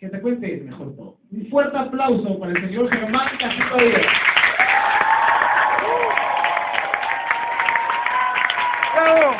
Que te cuente mejor todo. Un fuerte aplauso para el señor Germán Castillo Díaz. ¡Bravo!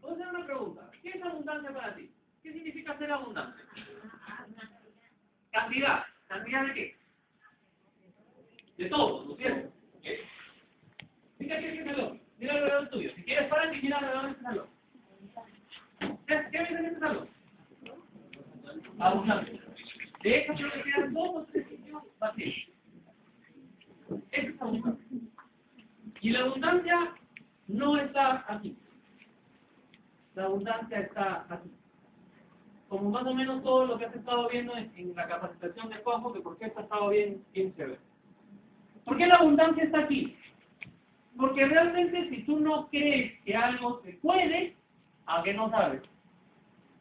Voy a hacer una pregunta. ¿Qué es abundancia para ti? ¿Qué significa ser abundante? Cantidad. ¿Cantidad de qué? De todo, ¿no es cierto? ¿Qué? Mira aquí este salón. Mira alrededor tuyo. Si quieres parar y mira alrededor de este salón. ¿Qué, qué ves en este salón? Abundante. De hecho, creo que quedan dos o tres sitios vacíos. Eso es abundancia. Y la abundancia no está aquí. La abundancia está aquí. Como más o menos todo lo que has estado viendo en, la capacitación de Juanjo, que por qué ha estado bien, bien chévere. ¿Por qué la abundancia está aquí? Porque realmente si tú no crees que algo se puede, ¿a qué no sabes?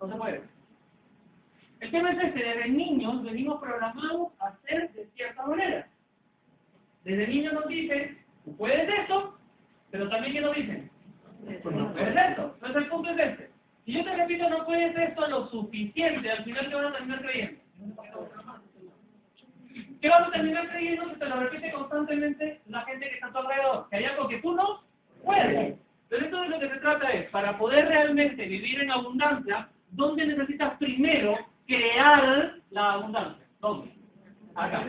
No se puede. El tema es este, desde niños venimos programados a hacer de cierta manera. Desde niños nos dicen, tú puedes esto, pero también ¿qué nos dicen? Pues no puedes esto. Entonces el punto es este. Si yo te repito, no puedes esto lo suficiente, al final te van a terminar creyendo. ¿Qué vas a terminar creyendo si te lo repite constantemente la gente que está a tu alrededor? Que hay algo que tú no puedes. Pero esto de lo que se trata es, para poder realmente vivir en abundancia, ¿dónde necesitas primero crear la abundancia? ¿Dónde? Acá.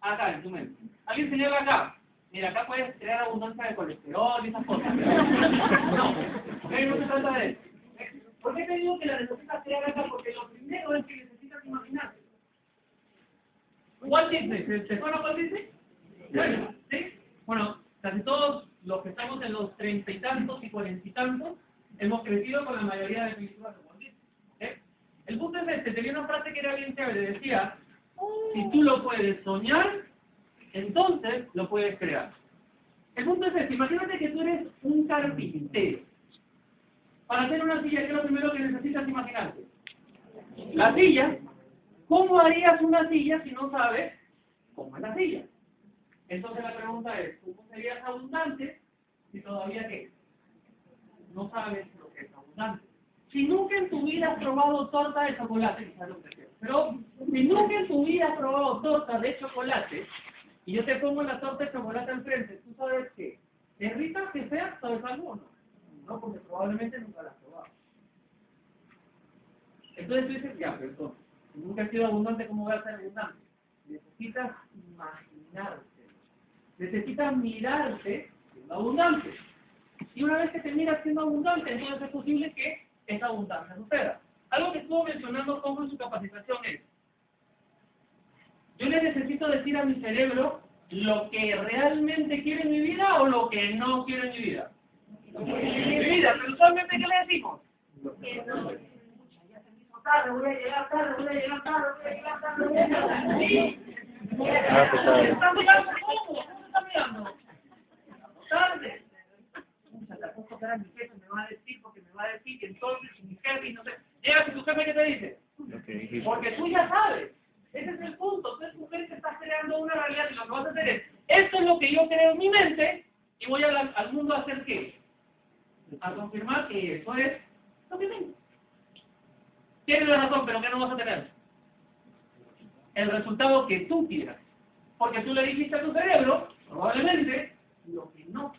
Acá, en tu mente. ¿Alguien señala acá? Mira, acá puedes crear abundancia de colesterol y esas cosas. No, no se trata de eso. ¿Por qué te digo que la necesitas crear acá? Porque lo primero es que necesitas imaginarte. Walt Disney, ¿te, suena Walt Disney? Bueno, ¿sí? Bueno, casi todos los que estamos en los treinta y tantos y cuarenta y tantos hemos crecido con la mayoría de películas de Walt Disney. El punto es este, tenía una frase que era bien chévere, decía, si tú lo puedes soñar, entonces lo puedes crear. El punto es este, imagínate que tú eres un carpintero. Para hacer una silla, ¿qué es lo primero que necesitas imaginarte? La silla. ¿Cómo harías una silla si no sabes cómo es la silla? Entonces la pregunta es, ¿cómo serías abundante si todavía qué? No sabes lo que es abundante. Si nunca en tu vida has probado torta de chocolate, quizás lo pero si nunca en tu vida has probado torta de chocolate, y yo te pongo la torta de chocolate al frente, ¿tú sabes qué? ¿Es rica que sea? ¿Sabes algo o no? No, porque probablemente nunca la has probado. Entonces tú dices, ya, perdón, nunca has sido abundante, ¿cómo voy a ser abundante? Necesitas imaginarte. Necesitas mirarte siendo abundante. Y una vez que te miras siendo abundante, entonces es posible que esa abundancia suceda. Algo que estuvo mencionando como en su capacitación es, yo le necesito decir a mi cerebro lo que realmente quiere en mi vida o lo que no quiere en mi vida. Lo que quiere en mi vida, pero usualmente ¿qué le decimos? Que tarde, voy a llegar tarde, voy a llegar tarde, voy a llegar tarde, voy a llegar tarde. Sí. ¿Están mirando cómo? ¿Cómo están mirando? Tarde. Apuesto que ahora mi jefe me va a decir, porque me va a decir que entonces mi jefe y no sé. Llega si tu jefe, ¿qué te dice? Porque tú ya sabes. Ese es el punto. Tú tu mente estás creando una realidad y lo que vas a hacer es, esto es lo que yo creo en mi mente y voy a la- al mundo a hacer qué? A confirmar que eso es lo que tengo. Tienes la razón, pero ¿qué no vas a tener? El resultado que tú quieras. Porque tú le dijiste a tu cerebro, probablemente, lo que no.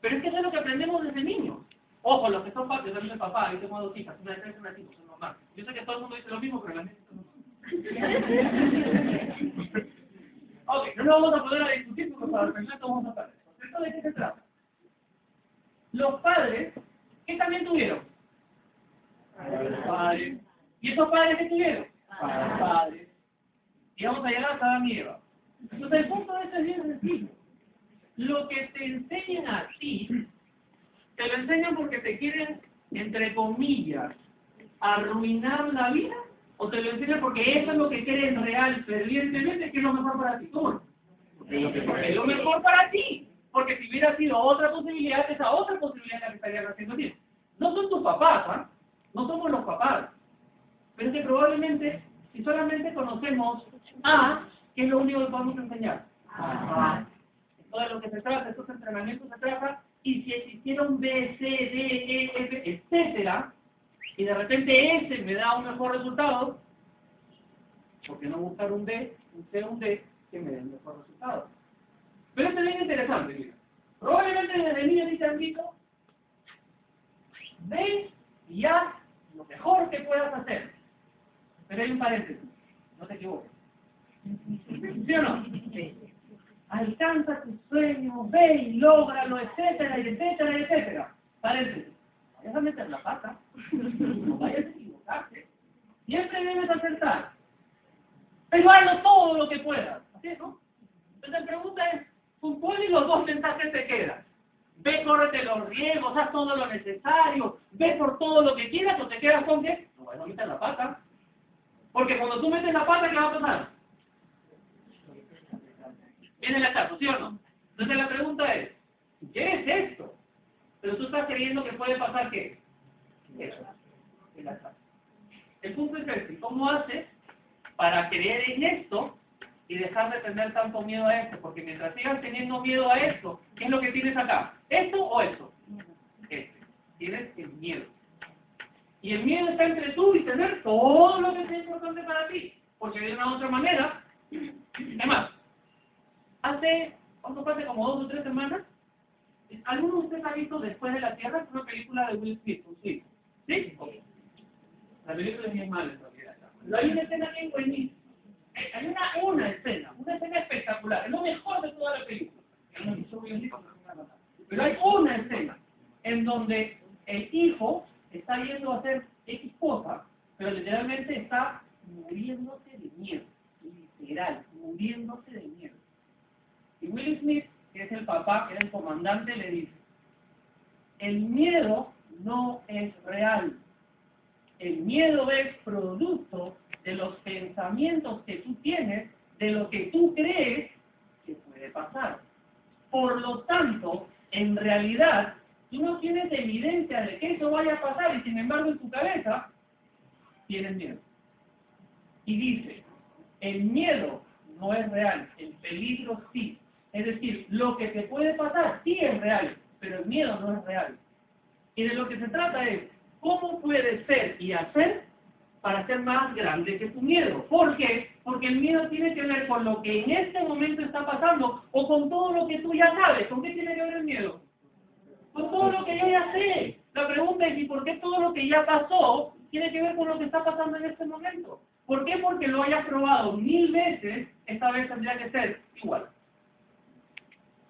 Pero es que eso es lo que aprendemos desde niños. Ojo, los que son padres, yo también soy papá, yo tengo dos hijas, una de tres y una de cinco, soy mamá. Yo sé que todo el mundo dice lo mismo, pero la gente no. ok, no lo vamos a poder discutir porque para terminar vamos a estar. ¿Esto de qué se trata? Los padres, ¿qué también tuvieron? Padres. ¿Y esos padres qué tuvieron? Padres. Y vamos a llegar hasta y Eva. Entonces el punto de esto es bien sencillo. Lo que te enseñan a ti, te lo enseñan porque te quieren, entre comillas, arruinar la vida, o te lo enseñan porque eso es lo que creen real, fervientemente, que es lo mejor para ti. ¿Cómo? Porque es lo mejor para ti. Porque si hubiera sido otra posibilidad, esa otra posibilidad la que estarían haciendo bien. No son tus papás, ¿ah? No somos los papás. Pero es que probablemente, si solamente conocemos A, ¿qué es lo único que podemos enseñar? A. Todo lo que se trata, estos entrenamientos se trata, y si existieron B, C, D, E, F, etcétera, y de repente ese me da un mejor resultado, ¿por qué no buscar un D, un C, un D, que me dé un mejor resultado? Pero esto es bien interesante, mira. Probablemente desde niño te han dicho, ve y haz lo mejor que puedas hacer. Pero hay un paréntesis, no te equivoques. ¿Sí o no? Sí. Alcanza tus sueños, ve y lógralo, etcétera, etcétera, etcétera. Paréntesis. Vayas a meter la pata, no vayas a equivocarte. Siempre debes acertar. Pero hazlo todo lo que puedas. ¿Así es, no? Entonces la pregunta es, ¿con cuál de los dos mensajes te quedas? Ve, córrete los riesgos, haz todo lo necesario, ve por todo lo que quieras o te quedas con que no vayas a meter la pata. Porque cuando tú metes la pata, ¿qué va a pasar? Viene el achazo, ¿sí o no? Entonces la pregunta es, ¿qué es esto? Pero tú estás creyendo que puede pasar qué? Eso. El punto es este, ¿cómo haces para creer en esto y dejar de tener tanto miedo a esto? Porque mientras sigas teniendo miedo a esto, ¿qué es lo que tienes acá? ¿Esto o eso? Este. Tienes el miedo. Y el miedo está entre tú y tener todo lo que es importante para ti. Porque de una u otra manera, además, hace, ¿cuánto? Hace como dos o tres semanas, ¿alguno de ustedes ha visto Después de la Tierra? Es una película de Will Smith, ¿sí? ¿Sí? La película es bien mala en realidad. Pero hay una escena bien buenísima. Hay una, una escena, una escena espectacular, es lo mejor de toda la película. Pero hay una escena en donde el hijo está yendo a hacer X cosa, pero literalmente está muriéndose de miedo. Literal, muriéndose de miedo. Y Will Smith, que es el papá, que es el comandante, le dice, el miedo no es real. El miedo es producto de los pensamientos que tú tienes, de lo que tú crees que puede pasar. Por lo tanto, en realidad, tú no tienes evidencia de que eso vaya a pasar y sin embargo en tu cabeza tienes miedo. Y dice, el miedo no es real, el peligro sí. Es decir, lo que te puede pasar sí es real, pero el miedo no es real. Y de lo que se trata es, ¿cómo puedes ser y hacer para ser más grande que tu miedo? ¿Por qué? Porque el miedo tiene que ver con lo que en este momento está pasando o con todo lo que tú ya sabes. ¿Con qué tiene que ver el miedo? Con todo lo que yo ya sé. La pregunta es, ¿y por qué todo lo que ya pasó tiene que ver con lo que está pasando en este momento? ¿Por qué? Porque lo hayas probado mil veces, esta vez tendría que ser igual.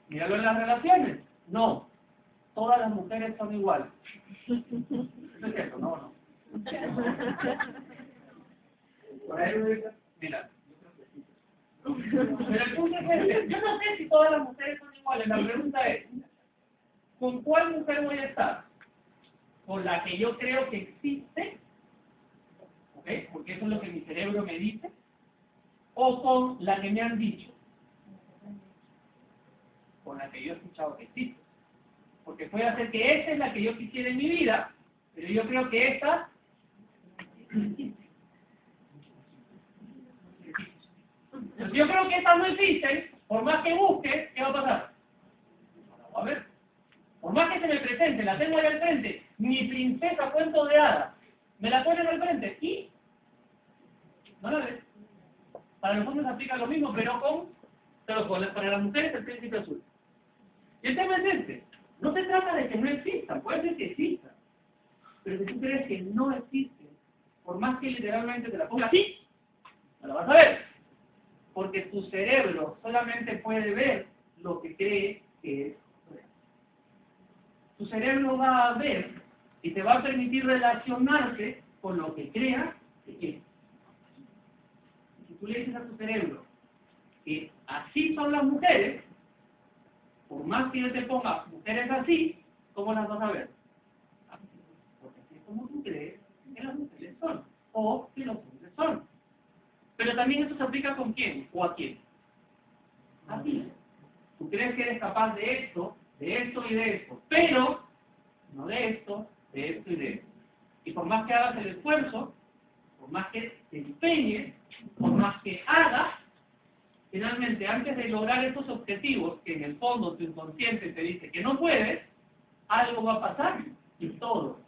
Míralo en las relaciones. No. Todas las mujeres son iguales. Eso es cierto, no, no. Mira. Yo no sé si todas las mujeres son iguales. La pregunta es, ¿con cuál mujer voy a estar? ¿Con la que yo creo que existe? ¿Ok? Porque eso es lo que mi cerebro me dice. ¿O con la que me han dicho? Con la que yo he escuchado que existe. Porque puede ser que esa es la que yo quisiera en mi vida, pero yo creo que esta yo creo que esta no existe, por más que busque, ¿qué va a pasar? A ver, por más que se me presente, la tengo ahí al frente, mi princesa cuento de hadas, me la ponen al frente y no la ves. Para los hombres aplica lo mismo, pero con, pero para las mujeres el príncipe azul. Y el tema es este, no se trata de que no exista, puede ser que exista, pero si tú crees que no existe, por más que literalmente te la ponga así, no la vas a ver. Porque tu cerebro solamente puede ver lo que cree que es real. tu cerebro va a ver y te va a permitir relacionarte con lo que crea que quiere. Si tú le dices a tu cerebro que así son las mujeres, por más que yo te ponga mujeres así, ¿cómo las vas a ver? Porque así es como tú crees que las mujeres son, o que los hombres son. Pero también eso se aplica con quién o a quién. A ti. Tú crees que eres capaz de esto, de esto y de esto, pero no de esto, de esto y de esto. Y por más que hagas el esfuerzo, por más que te empeñes, por más que hagas, finalmente antes de lograr esos objetivos que en el fondo tu inconsciente te dice que no puedes, algo va a pasar y todo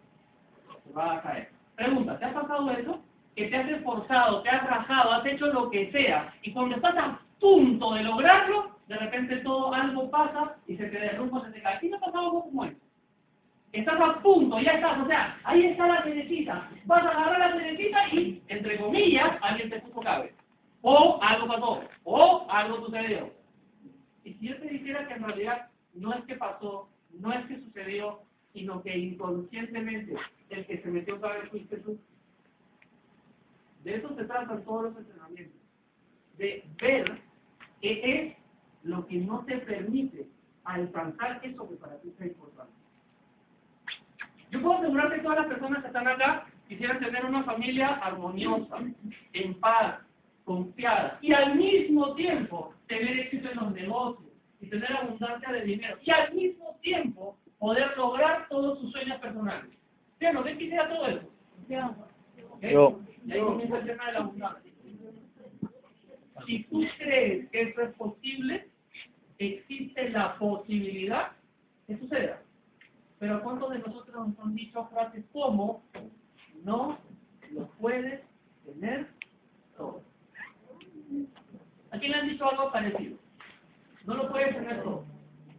se va a caer. Pregunta, ¿te ha pasado eso? Que te has esforzado, te has rajado, has hecho lo que sea, y cuando estás a punto de lograrlo, de repente todo algo pasa y se te derrumba, se te cae. ¿Qué te ha pasado algo como eso? Estás a punto, ya estás, o sea, ahí está la cerecita. Vas a agarrar la cerecita y, entre comillas, alguien te puso cabeza. O algo pasó, o algo sucedió. Y si yo te dijera que en realidad no es que pasó, no es que sucedió, sino que inconscientemente el que se metió otra vez fuiste tú. De eso se tratan todos los entrenamientos. De ver qué es lo que no te permite alcanzar eso que para ti es importante. Yo puedo asegurar que todas las personas que están acá quisieran tener una familia armoniosa, en paz, confiada, y al mismo tiempo tener éxito en los negocios, y tener abundancia de dinero, y al mismo tiempo poder lograr todos sus sueños personales. ¿Sí o no? ¿Quién quisiera todo eso? ¿Okay? Yo. Y ahí comienza el tema de la abundancia. Si tú crees que eso es posible, existe la posibilidad que suceda. Pero ¿cuántos de nosotros nos han dicho frases como no lo puedes tener todo? ¿A quién le han dicho algo parecido? No lo puedes tener todo.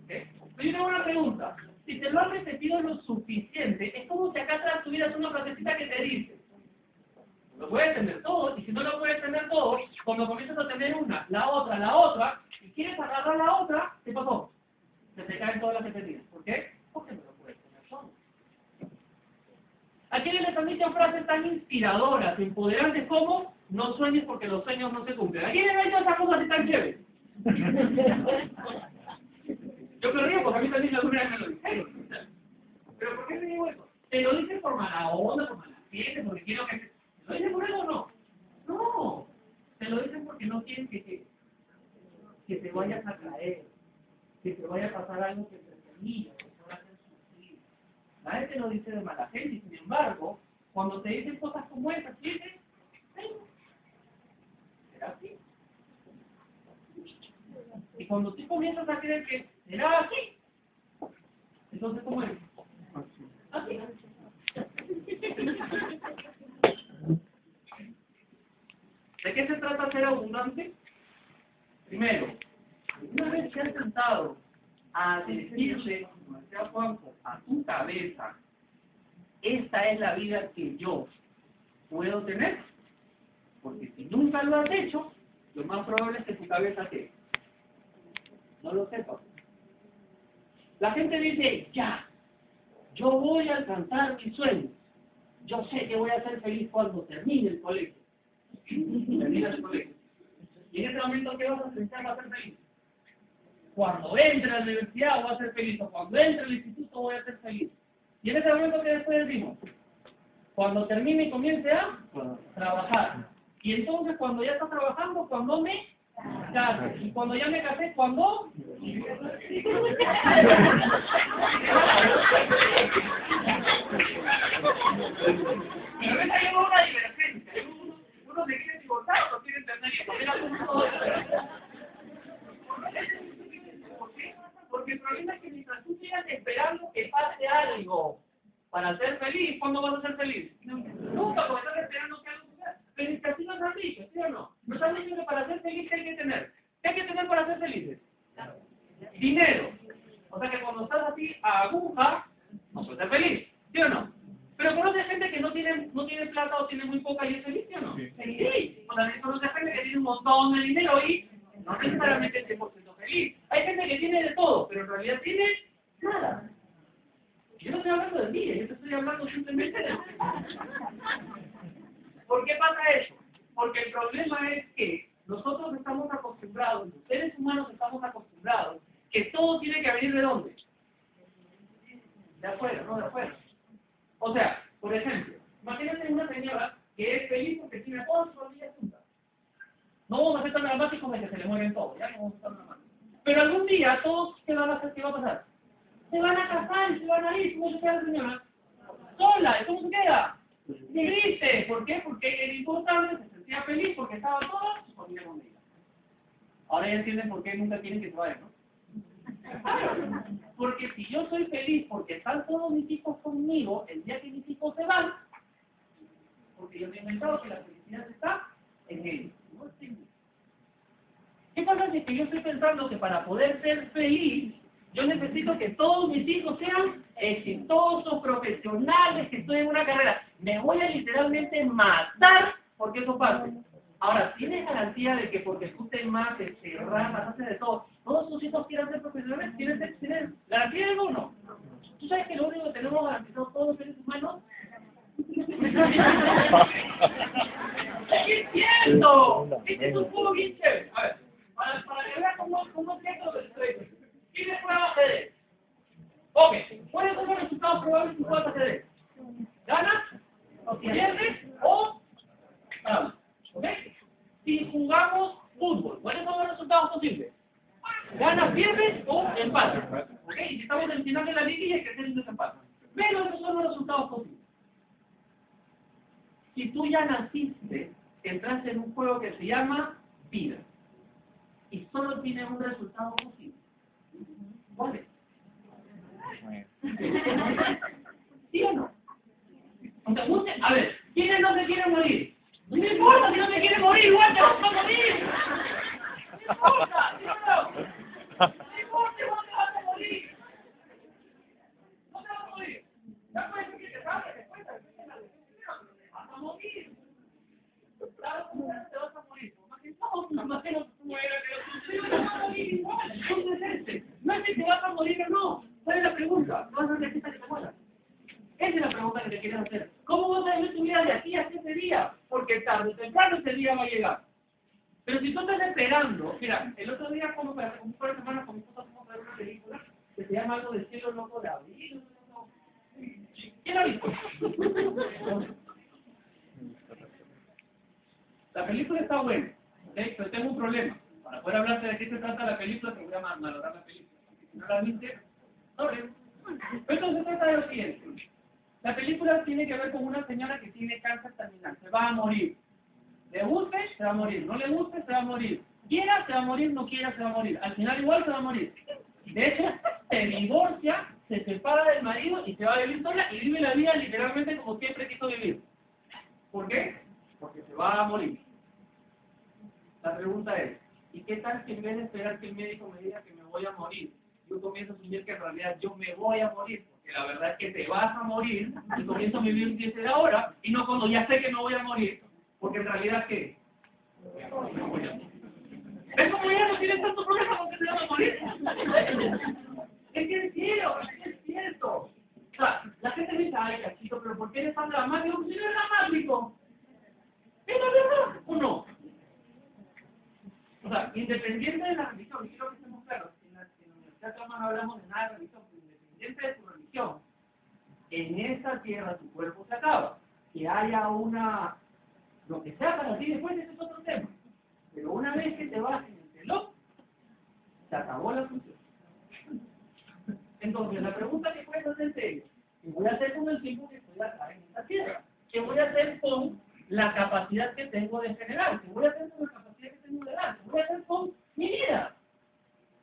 Pero yo tengo una pregunta. Si te lo has repetido lo suficiente, es como si acá atrás tuvieras una frasecita que te dice, lo puedes tener todo, y si no lo puedes tener todo, cuando comienzas a tener una, la otra, la otra, y quieres agarrar la otra, ¿qué pasó? Se te caen todas las que tenías. ¿Por qué? Porque no lo puedes tener todo. ¿A quiénes les han dicho frases tan inspiradoras, empoderantes como no sueñes porque los sueños no se cumplen? ¿A quiénes les han dicho esas cosas así tan chéveres? Yo me río porque a mí también alguna vez me lo dijeron. ¿Pero por qué te digo eso? Te lo dicen por mala onda, por mala fiesta, porque quiero que... ¿Te lo dicen por eso o no? No. Te lo dicen porque no quieren que te, que te vayas a caer, que te vaya a pasar algo que te termine, que te vaya a hacer sufrir. Nadie te lo dice de mala gente, y sin embargo, cuando te dicen cosas como esas, dices, ¿será así? Y cuando tú comienzas a creer que será así, entonces ¿cómo es? Así. ¿De qué se trata ser abundante? Primero, una vez que has sentado a decirle, decía Juanjo, a tu cabeza, esta es la vida que yo puedo tener, porque si nunca lo has hecho, lo más probable es que tu cabeza te no lo sepa. La gente dice, ya, yo voy a alcanzar mis sueños. Yo sé que voy a ser feliz cuando termine el colegio. Termina el colegio. Y en ese momento, ¿qué vas a pensar para ser feliz? Cuando entre a la universidad voy a ser feliz, o cuando entre al instituto voy a ser feliz. Y en ese momento, ¿qué después decimos? Cuando termine y comience a trabajar. Y entonces, cuando ya está trabajando, cuando me Y cuando ya me casé, ¿cuándo? Pero ves, hay una divergencia. Uno se quiere divorciar, otro quiere tener hijos. Mira cómo ¿Por qué? Porque el problema es que mientras tú sigas esperando que pase algo para ser feliz, ¿cuándo vas a ser feliz? Nunca, porque estás esperando que algo suceda. Pero es que así nos han dicho, ¿sí o no? Han dicho que para ser feliz, ¿qué hay que tener? ¿Qué hay que tener para ser felices? Dinero. O sea que cuando estás así a aguja, no puedes ser feliz, ¿sí o no? Pero conoce gente que no tiene, no tiene plata o tiene muy poca y es feliz, ¿sí o no? Sí. O sea, conoce gente que tiene un montón de dinero y no necesariamente es 100% feliz. Hay gente que tiene de todo, pero en realidad tiene nada. hablando de mí, yo te estoy hablando simplemente de ¿Por qué pasa eso? Porque el problema es que nosotros estamos acostumbrados, los seres humanos estamos acostumbrados, que todo tiene que venir de dónde? De afuera, no de afuera. O sea, por ejemplo, imagínate una señora que es feliz porque tiene sus familias juntas. No vamos a hacer tan dramáticos de que se le mueren todos, ya no vamos a tan dramáticos. Pero algún día todos, ¿qué, van a hacer? ¿qué va a pasar? Se van a casar y se van a ir. ¿Cómo se queda la señora? Sola. ¿Y cómo se queda? Triste. ¿Por qué? Porque el importante se sentía feliz porque estaba toda su familia con ella. Ahora ya entienden por qué nunca quieren que se vayan, ¿no? Porque si yo soy feliz porque están todos mis hijos conmigo, el día que mis hijos se van, porque yo me he inventado que la felicidad está en ellos, no está en mí. ¿Qué pasa si es que yo estoy pensando que para poder ser feliz, yo necesito que todos mis hijos sean exitosos, profesionales, que estoy en una carrera? Me voy a literalmente matar porque eso pase. Ahora, ¿tienes garantía de que porque tú te mates, te ramas, haces de todo, todos tus hijos quieran ser profesionales? ¿Tienes, ¿Tienes garantía de o no? ¿Tú sabes que lo único que tenemos garantizado todos los seres humanos? ¡Es cierto! Este es un juego bien chévere. A ver, para, para que veas cómo, cómo es esto del estrés. ¿Quiénes prueba ajedrez? Ok, ¿cuáles son los resultados probables que puedas ajedrez? ¿Ganas? ¿O pierdes? ¿O ganas? ¿Ok? Si jugamos fútbol, ¿cuáles son los resultados posibles? Ganas, pierdes o empatas. ¿Ok? Y si estamos en el final de la liga y hay que hacer un desempate. Pero esos son los resultados posibles. Si tú ya naciste, entraste en un juego que se llama vida. Y solo tiene un resultado posible. ¿Cuál es? ¿Sí o no? Aunque guste, a ver, ¿quiénes no se quieren morir? No me importa si no te quieres morir, igual te vas a morir. No importa, ¿sí o no? No importa, igual te vas a morir. No te vas a morir. Ya puede ser que te salga después, te vas a morir. Claro, te vas a morir. Más que no, más que no muera, pero te vas a morir igual. Entonces, este, no es que te vas a morir o no. ¿Cuál es la pregunta? ¿Vas a hacer que te mueras? Esa es la pregunta que te quieres hacer. ¿Cómo vas a vivir tu vida de aquí a ese día? Porque tarde o temprano ese día va a llegar. Pero si tú estás esperando, mira, el otro día, como para un par de semanas, con mi esposa fuimos a ver una película que se llama algo del cielo loco de abril. ¿Quién la película está buena, ¿ok? pero tengo un problema. Para poder hablarte de qué se trata la película, te voy a malograr la película. Si no la viste, sorry. Pero se trata de lo siguiente. La película tiene que ver con una señora que tiene cáncer terminal. Se va a morir. Le guste, se va a morir. No le guste, se va a morir. Quiera, se va a morir. No quiera, se va a morir. Al final igual se va a morir. De hecho, se divorcia, se separa del marido y se va a vivir sola y vive la vida literalmente como siempre quiso vivir. ¿Por qué? Porque se va a morir. La pregunta es, ¿y qué tal si en vez de esperar que el médico me diga que me voy a morir, yo comienzo a asumir que en realidad yo me voy a morir? Porque la verdad es que te vas a morir y comienzo a vivir desde ahora y no cuando ya sé que me voy a morir. Porque en realidad, ¿qué? Me voy. ¿Ves cómo ya no tienes tanto problema con que te vas a morir? Es que es es que es cierto. O sea, la gente dice, ay, cachito, pero ¿por qué eres tan dramático? Si no es dramático. ¿Es la verdad o no? O sea, independiente de la religión, quiero que estemos claros, en la, en la Universidad Toma no hablamos de nada de religión, pero independiente de tu religión, en esta tierra tu cuerpo se acaba. Que haya una, lo que sea para ti después, es otro tema. Pero una vez que te vas en el reloj, se acabó la función. Entonces, la pregunta que puedes hacerte es, ¿qué voy a hacer con el tiempo que estoy acá en esta tierra? ¿Qué voy a hacer con la capacidad que tengo de generar? ¿Qué voy a hacer con la capacidad que tengo de dar? ¿Qué voy a hacer con mi vida?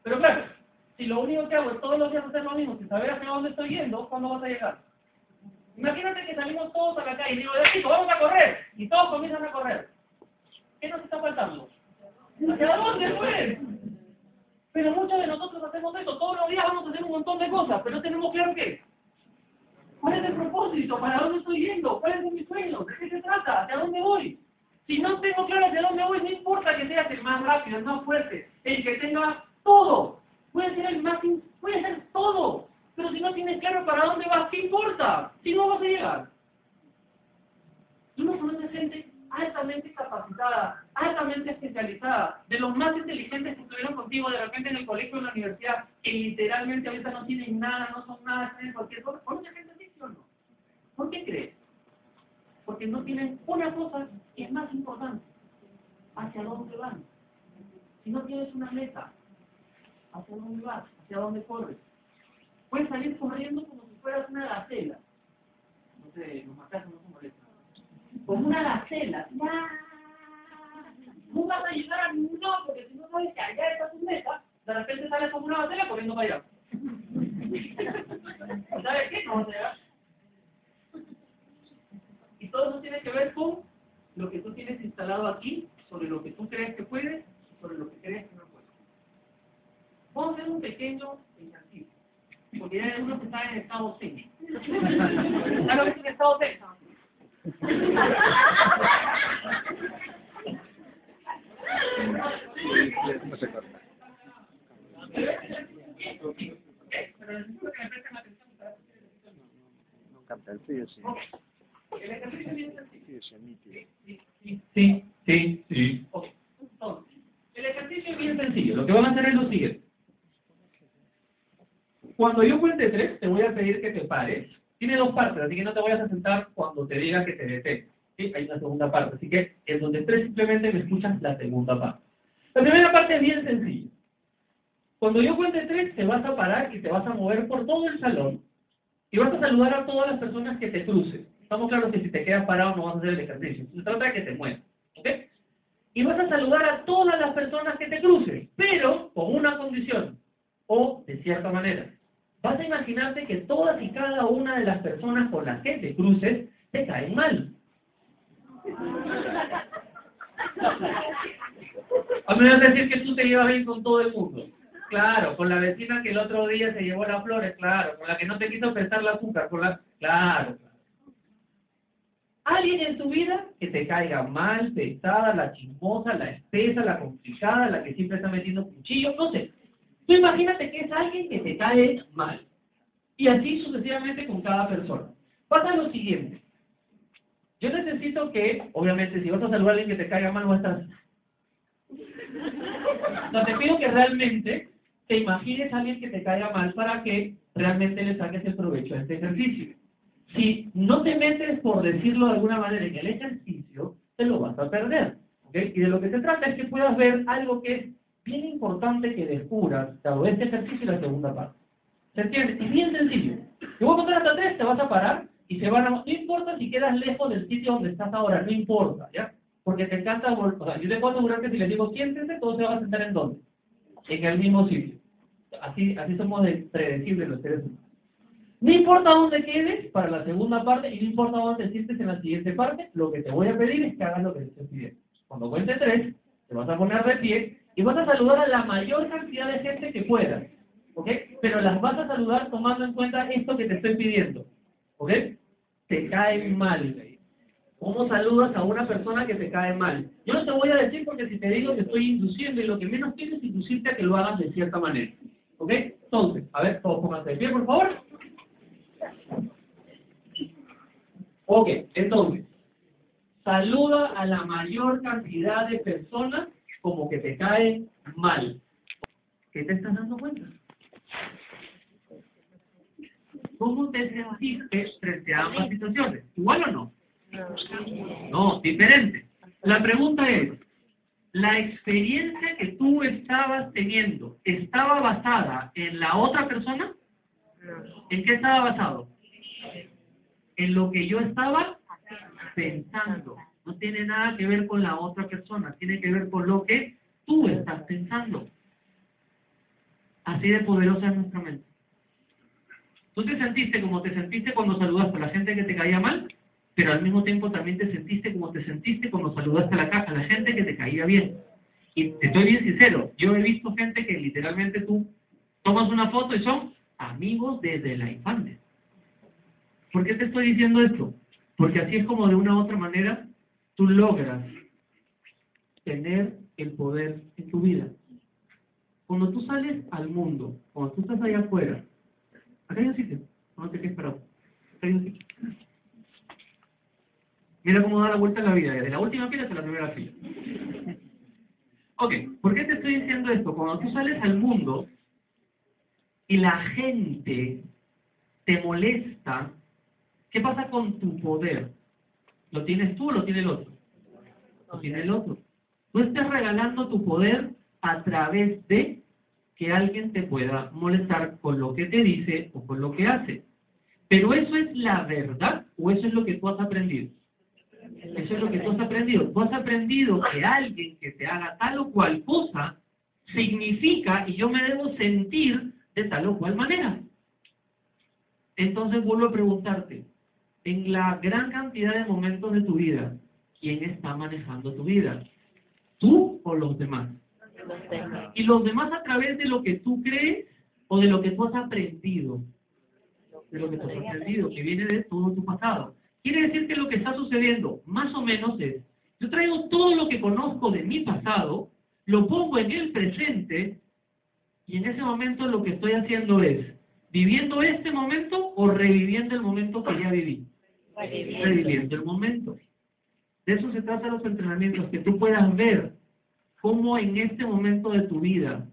Pero claro, si lo único que hago es todos los días hacer lo mismo, sin saber hacia dónde estoy yendo, ¿cuándo vas a llegar? Imagínate que salimos todos a la calle y digo, chicos, vamos a correr. Y todos comienzan a correr. ¿Qué nos está faltando? ¿Hacia dónde, pues? Pero muchos de nosotros hacemos eso. Todos los días vamos a hacer un montón de cosas, pero no tenemos claro qué. ¿Cuál es el propósito? ¿Para dónde estoy yendo? ¿Cuál es mi sueño? ¿De qué se trata? ¿Hacia dónde voy? Si no tengo claro hacia dónde voy, no importa que seas el más rápido, el más fuerte, el que tenga todo. Puede ser el más... Puede ser todo. Pero si no tienes claro para dónde vas, ¿qué importa? Si no vas a llegar. Tú no altamente capacitada, altamente especializada, de los más inteligentes que estuvieron contigo de repente en el colegio o en la universidad, que literalmente ahorita no tienen nada, no son nada, tienen cualquier cosa. ¿Conoces gente así, o no? ¿Por qué crees? Porque no tienen una cosa que es más importante. ¿Hacia dónde van? Si no tienes una meta, ¿hacia dónde vas? ¿Hacia dónde corres? Puedes salir corriendo como si fueras una gacela. No sé, los macacos no se molestan. Como una gacela. No vas a llegar a ningún porque si no sabes que allá está tu meta, de repente sales como una gacela corriendo para allá. ¿Sabes qué? No vas. Y todo eso tiene que ver con lo que tú tienes instalado aquí, sobre lo que tú crees que puedes, sobre lo que crees que no puedes. Vamos a hacer un pequeño ejercicio. Porque ya hay algunos que están en estado zen. ¿Sabes lo que es un estado zen? No se corta. No el sí. Sí. Sí, sí, sí. El ejercicio es bien sencillo. Lo que van a hacer es lo siguiente. Cuando yo cuente tres, te voy a pedir que te pares. Tiene dos partes, así que no te vayas a sentar te diga que te detengas. ¿sí? Hay una segunda parte, así que en donde tres simplemente me escuchas la segunda parte. La primera parte es bien sencilla. Cuando yo cuente tres, te vas a parar y te vas a mover por todo el salón y vas a saludar a todas las personas que te crucen. Estamos claros que si te quedas parado no vas a hacer el ejercicio. Se trata de que te muevas. ¿Ok? Y vas a saludar a todas las personas que te crucen, pero con una condición, o de cierta manera. Vas a imaginarte que todas y cada una de las personas con las que te cruces te caen mal. A mí me vas a decir que tú te llevas bien con todo el mundo. Claro, con la vecina que el otro día se llevó las flores, claro, con la que no te quiso prestar la azúcar, con la... Claro, claro. Alguien en tu vida que te caiga mal, pesada, la chismosa, la espesa, la complicada, la que siempre está metiendo cuchillos, no sé. Tú imagínate que es alguien que te cae mal. Y así sucesivamente con cada persona. Pasa lo siguiente. Yo necesito que, obviamente, si vas a saludar a alguien que te caiga mal, no estás... No, te pido que realmente te imagines a alguien que te caiga mal para que realmente le saques el provecho a este ejercicio. Si no te metes, por decirlo de alguna manera, en el ejercicio, te lo vas a perder. ¿ok? Y de lo que se trata es que puedas ver algo que es bien importante que descubras, dado este ejercicio y la segunda parte. ¿Se entiende? Es bien sencillo. Te voy a contar hasta tres, te vas a parar y se van a... No importa si quedas lejos del sitio donde estás ahora, no importa, ¿ya? Porque te encanta... O sea, yo te puedo asegurar que si les digo siéntense, todos se van a sentar en dónde? En el mismo sitio. Así, así somos de predecibles los seres humanos. No importa dónde quedes para la segunda parte y no importa dónde te sientes en la siguiente parte, lo que te voy a pedir es que hagas lo que te estoy pidiendo. Cuando cuente tres, te vas a poner de pie y vas a saludar a la mayor cantidad de gente que puedas. ¿Ok? Pero las vas a saludar tomando en cuenta esto que te estoy pidiendo. ¿Ok? Te cae mal. ¿Cómo saludas a una persona que te cae mal? Yo no te voy a decir porque si te digo te estoy induciendo y lo que menos quiero es inducirte a que lo hagas de cierta manera. ¿Ok? Entonces, a ver, todos pónganse de pie, por favor. Ok, entonces, saluda a la mayor cantidad de personas como que te caen mal. ¿Qué te estás dando cuenta? ¿Cómo te sentiste frente a ambas situaciones? ¿Igual o no? No, diferente. La pregunta es, ¿la experiencia que tú estabas teniendo estaba basada en la otra persona? ¿En qué estaba basado? En lo que yo estaba pensando. No tiene nada que ver con la otra persona, tiene que ver con lo que tú estás pensando. Así de poderosa es nuestra mente. Tú te sentiste como te sentiste cuando saludaste a la gente que te caía mal, pero al mismo tiempo también te sentiste como te sentiste cuando saludaste a la, ca- a la gente que te caía bien. Y te estoy bien sincero, yo he visto gente que literalmente tú tomas una foto y son amigos desde la infancia. ¿Por qué te estoy diciendo esto? Porque así es como de una u otra manera tú logras tener el poder en tu vida. Cuando tú sales al mundo, cuando tú estás allá afuera, Acá hay un sitio. No te quedes parado. Acá hay un sitio. Mira cómo da la vuelta en la vida, desde la última fila hasta la primera fila. Ok, ¿por qué te estoy diciendo esto? Cuando tú sales al mundo y la gente te molesta, ¿qué pasa con tu poder? ¿Lo tienes tú o lo tiene el otro? Lo tiene el otro. Tú estás regalando tu poder a través de que alguien te pueda molestar con lo que te dice o con lo que hace. Pero eso es la verdad o eso es lo que tú has aprendido. Eso es lo que tú has aprendido. Tú has aprendido que alguien que te haga tal o cual cosa significa y yo me debo sentir de tal o cual manera. Entonces vuelvo a preguntarte, en la gran cantidad de momentos de tu vida, ¿quién está manejando tu vida? ¿Tú o los demás? Y los demás a través de lo que tú crees o de lo que tú has aprendido. De lo que tú has aprendido, que viene de todo tu pasado. Quiere decir que lo que está sucediendo, más o menos, es, yo traigo todo lo que conozco de mi pasado, lo pongo en el presente, y en ese momento lo que estoy haciendo es, viviendo este momento o reviviendo el momento que ya viví. Reviviendo el momento. De eso se trata los entrenamientos, que tú puedas ver cómo en este momento de tu vida,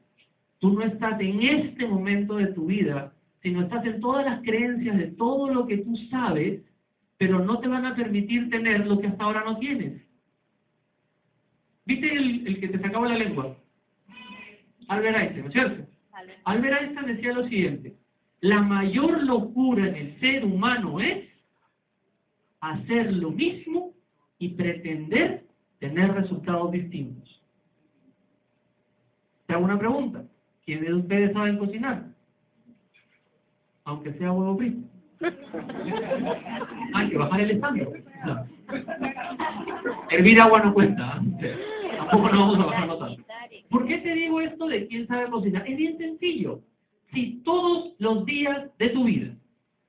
tú no estás en este momento de tu vida, sino estás en todas las creencias de todo lo que tú sabes, pero no te van a permitir tener lo que hasta ahora no tienes. ¿Viste el, el que te sacaba la lengua? Albert Einstein, ¿no es cierto? Albert Einstein decía lo siguiente, la mayor locura en el ser humano es hacer lo mismo y pretender tener resultados distintos. Hago una pregunta. ¿Quiénes de ustedes saben cocinar? Aunque sea huevo frito. Hay que bajar el estándar. No. Hervir agua no cuenta. ¿eh? Tampoco no vamos a bajarlo tanto. ¿Por qué te digo esto de quién sabe cocinar? Es bien sencillo. Si todos los días de tu vida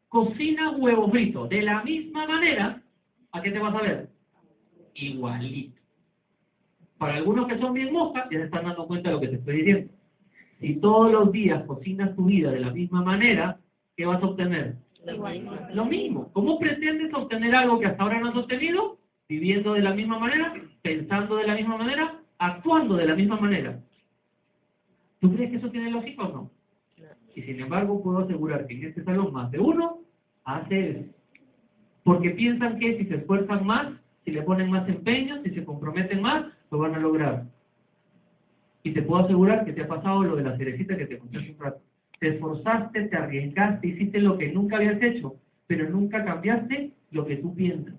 cocina huevo frito de la misma manera, ¿a qué te vas a ver? Igualito. Para algunos que son bien moscas, ya se están dando cuenta de lo que te estoy diciendo. Si todos los días cocinas tu vida de la misma manera, ¿qué vas a obtener? Lo mismo. ¿Cómo pretendes obtener algo que hasta ahora no has obtenido? Viviendo de la misma manera, pensando de la misma manera, actuando de la misma manera. ¿Tú crees que eso tiene lógica o no? Y sin embargo, puedo asegurar que en este salón más de uno hace eso. Porque piensan que si se esfuerzan más, si le ponen más empeño, si se comprometen más, lo van a lograr. Y te puedo asegurar que te ha pasado lo de la cerecita que te conté hace un rato. Te esforzaste, te arriesgaste, hiciste lo que nunca habías hecho, pero nunca cambiaste lo que tú piensas.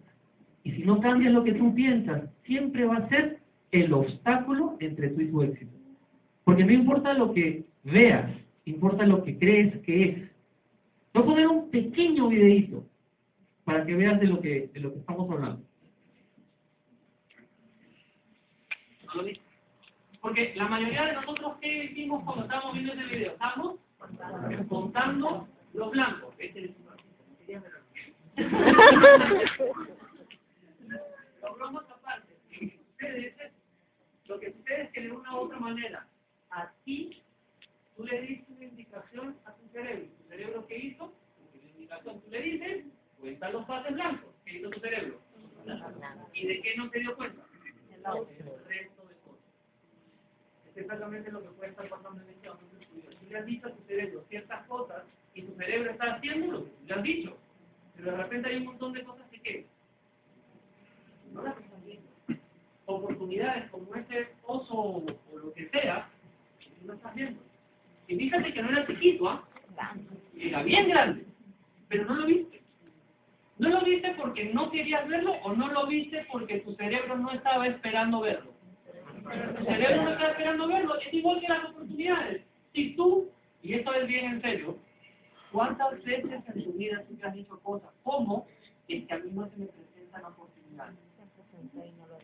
Y si no cambias lo que tú piensas, siempre va a ser el obstáculo entre tú y tu éxito. Porque no importa lo que veas, importa lo que crees que es. Voy a poner un pequeño videito para que veas de lo que, de lo que estamos hablando. Porque la mayoría de nosotros, ¿qué hicimos cuando estábamos viendo este video? Estamos contando los blancos. Los blancos aparte. Ustedes, lo que sucede es que de una u otra manera, a ti, tú le diste una indicación a tu cerebro. ¿Tu cerebro qué hizo? La indicación tú le dices, cuenta los pases blancos. ¿Qué hizo tu cerebro? ¿Y de qué no te dio cuenta resto de cosas. Es exactamente lo que puede estar pasando en este momento. Tú le has dicho a tu cerebro ciertas cosas y tu cerebro está haciendo lo que le has dicho. Pero de repente hay un montón de cosas que ¿qué? no las están viendo. Oportunidades como ese oso o lo que sea, no estás viendo. Y fíjate que no era chiquito, ¿ah? Era bien grande, pero no lo viste. No lo viste porque no querías verlo o no lo viste porque tu cerebro no estaba esperando verlo. Tu cerebro no estaba esperando verlo, es igual que las oportunidades. Si tú, y esto es bien en serio, ¿cuántas veces en tu vida tú te has dicho cosas como es que a mí no se me presentan oportunidades?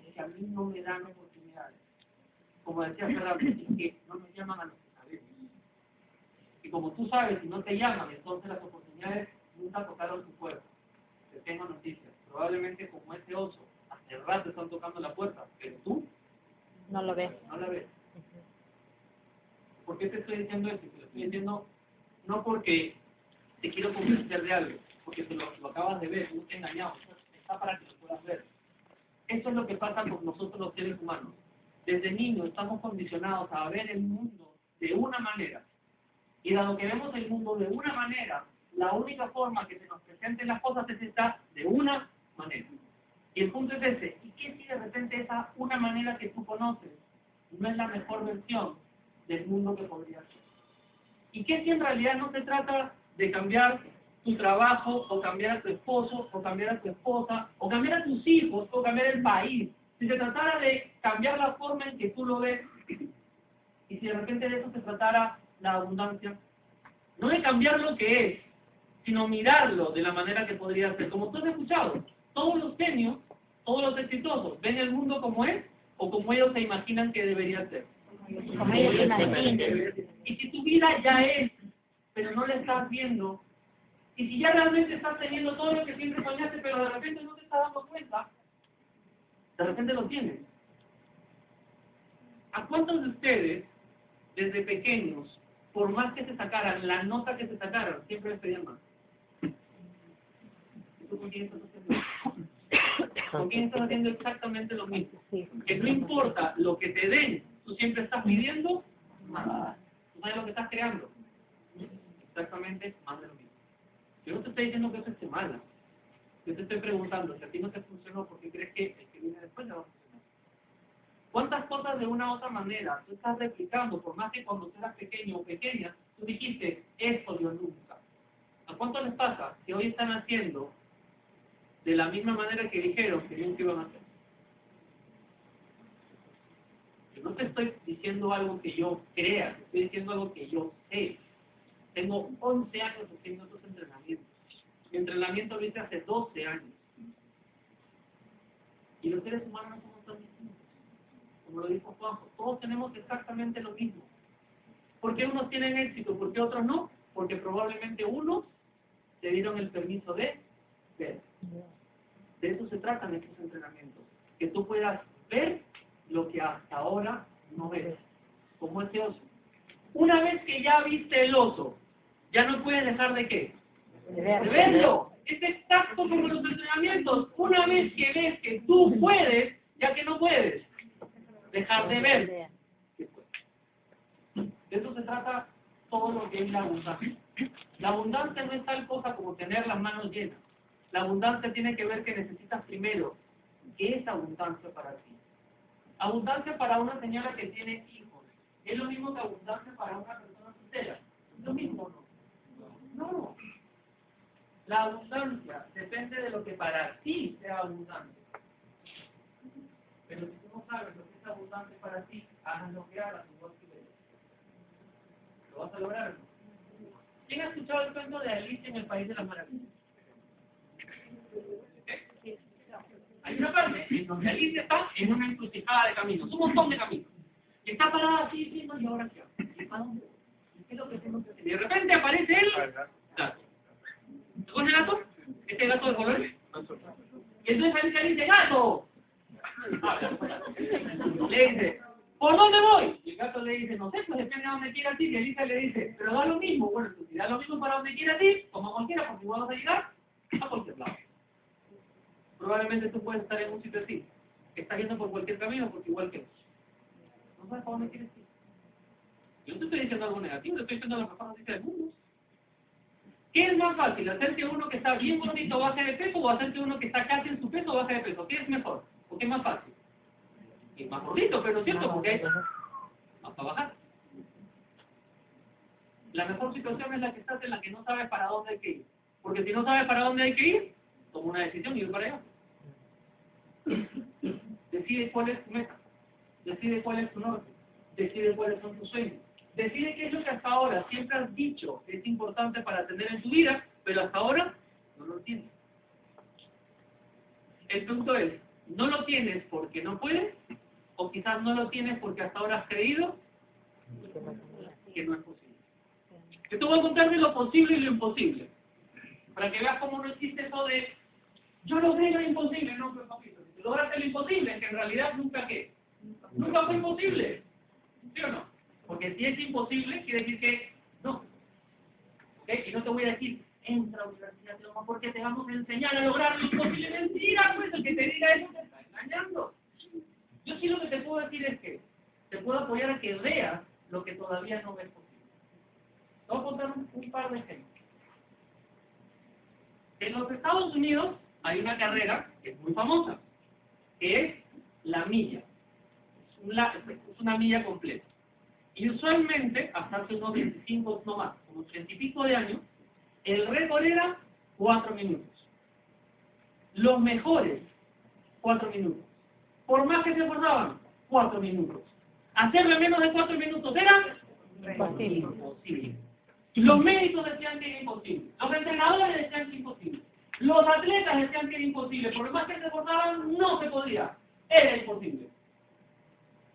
Es que a mí no me dan oportunidades. Como decía Fernando, es que no me llaman a sabemos. Y como tú sabes, si no te llaman, entonces las oportunidades nunca tocaron tu puerta te tengo noticias. Probablemente como ese oso, hace rato están tocando la puerta, pero tú No lo ves. no la ves. ¿Por qué te estoy diciendo esto? Te lo estoy diciendo no porque te quiero convencer de algo, porque te lo, acabas de ver, no te engañado, está para que lo puedas ver. Eso es lo que pasa con nosotros los seres humanos. Desde niños estamos condicionados a ver el mundo de una manera. Y dado que vemos el mundo de una manera, la única forma que se nos presenten las cosas es esta de una manera. Y el punto es ese. ¿Y qué si de repente esa una manera que tú conoces no es la mejor versión del mundo que podría ser? ¿Y qué si en realidad no se trata de cambiar tu trabajo, o cambiar a tu esposo, o cambiar a tu esposa, o cambiar a tus hijos, o cambiar el país? Si se tratara de cambiar la forma en que tú lo ves, y si de repente de eso se tratara la abundancia, no de cambiar lo que es, sino mirarlo de la manera que podría ser. Como tú has escuchado, todos los genios, todos los exitosos, ven el mundo como es o como ellos se imaginan que debería ser. Como ellos se imaginan. Y si tu vida ya es, pero no la estás viendo, y si ya realmente estás teniendo todo lo que siempre soñaste, pero de repente no te estás dando cuenta, de repente lo tienes. ¿A cuántos de ustedes, desde pequeños, por más que se sacaran la nota que se sacaran, siempre les pedían más? ¿Y tú con quién estás haciendo? ¿Con quién estás haciendo exactamente lo mismo? Que no importa lo que te den, tú siempre estás pidiendo más. ¿Tú sabes lo que estás creando? Exactamente más de lo mismo. Yo no te estoy diciendo que eso esté mal. Yo te estoy preguntando, si a ti no te funcionó, ¿por qué crees que el que viene después le va a funcionar? ¿Cuántas cosas de una u otra manera tú estás replicando, por más que cuando tú eras pequeño o pequeña, tú dijiste, esto yo nunca? ¿A cuánto les pasa que hoy están haciendo de la misma manera que dijeron que nunca iban a hacer? No te estoy diciendo algo que yo crea, te estoy diciendo algo que yo sé. Tengo 11 años haciendo estos entrenamientos. Mi entrenamiento lo hice hace 12 años. Y los seres humanos somos tan distintos. Como lo dijo Juanjo, todos tenemos exactamente lo mismo. ¿Por qué unos tienen éxito? ¿Por qué otros no? Porque probablemente unos te dieron el permiso de ver. De eso se tratan estos entrenamientos. Que tú puedas ver lo que hasta ahora no ves. Como ese oso. Una vez que ya viste el oso, ya no puedes dejar de qué? De verlo. Es exacto como los entrenamientos. Una vez que ves que tú puedes, ya que no puedes, dejar de ver. De eso se trata todo lo que es la abundancia. La abundancia no es tal cosa como tener las manos llenas. La abundancia tiene que ver que necesitas primero qué es abundancia para ti. Abundancia para una señora que tiene hijos. ¿Es lo mismo que abundancia para una persona soltera? ¿Es lo mismo no? No. La abundancia depende de lo que para ti sea abundante. Pero si tú no sabes lo que es abundante para ti, hagas lo que hagas, igual que ves. ¿Lo vas a lograr? ¿Quién ha escuchado el cuento de Alicia en el País de las Maravillas? Hay una parte en donde Alicia está en una encrucijada de caminos, un montón de caminos. Y está parada así diciendo, ¿y ahora qué? ¿Y para dónde qué es que hacer? Y de repente aparece él, gato. ¿Te conoce el gato? Este gato de color. Y entonces Alicia dice, ¡gato! Le dice, ¿por dónde voy? Y el gato le dice, no sé, pues depende de dónde quieras ir. Y Alicia le dice, pero da lo mismo. Bueno, pues si da lo mismo para donde quieras ir, como cualquiera, porque igual vas a llegar a cualquier lado. Probablemente tú puedes estar en un sitio así, estás yendo por cualquier camino, porque igual que no sabes para dónde quieres ir. Yo no te estoy diciendo algo negativo, te estoy diciendo la mejor noticia del mundo. ¿Qué es más fácil? ¿Hacer que uno que está bien bonito baje de peso o hacer que uno que está casi en su peso baje de peso? ¿Qué es mejor? ¿O qué es más fácil? Es más bonito, pero es cierto, porque hay más para bajar. La mejor situación es la que estás en la que no sabes para dónde hay que ir. Porque si no sabes para dónde hay que ir, toma una decisión y ir para allá. Decide cuál es tu meta. Decide cuál es tu norte. Decide cuáles son tus sueños. Decide qué es lo que hasta ahora siempre has dicho que es importante para tener en tu vida, pero hasta ahora no lo tienes. El punto es, ¿no lo tienes porque no puedes? ¿O quizás no lo tienes porque hasta ahora has creído que no es posible? Yo te voy a contar de lo posible y lo imposible. Para que veas cómo no existe eso de yo lo veo imposible, no, pero papito, lograste lo imposible, que en realidad nunca qué. Nunca fue imposible. ¿Sí o no? Porque si es imposible, quiere decir que no. Y no te voy a decir entra a la universidad, Teoma, porque te vamos a enseñar a lograr lo imposible. Mentira, pues el que te diga eso te está engañando. Yo sí lo que te puedo decir es que te puedo apoyar a que veas lo que todavía no ves posible. Te voy a contar un, un par de ejemplos. En los Estados Unidos hay una carrera que es muy famosa, es la milla. Es, un la- es una milla completa. Y usualmente, hasta hace unos 25, no más, unos 30 y pico de años, el récord era 4 minutos. Los mejores, 4 minutos. Por más que se esforzaban, 4 minutos. Hacerlo en menos de 4 minutos era Imposible. imposible. Los médicos decían que era imposible. Los entrenadores decían que era imposible. Los atletas decían que era imposible. Por más que se esforzaban, no se podía. Era imposible.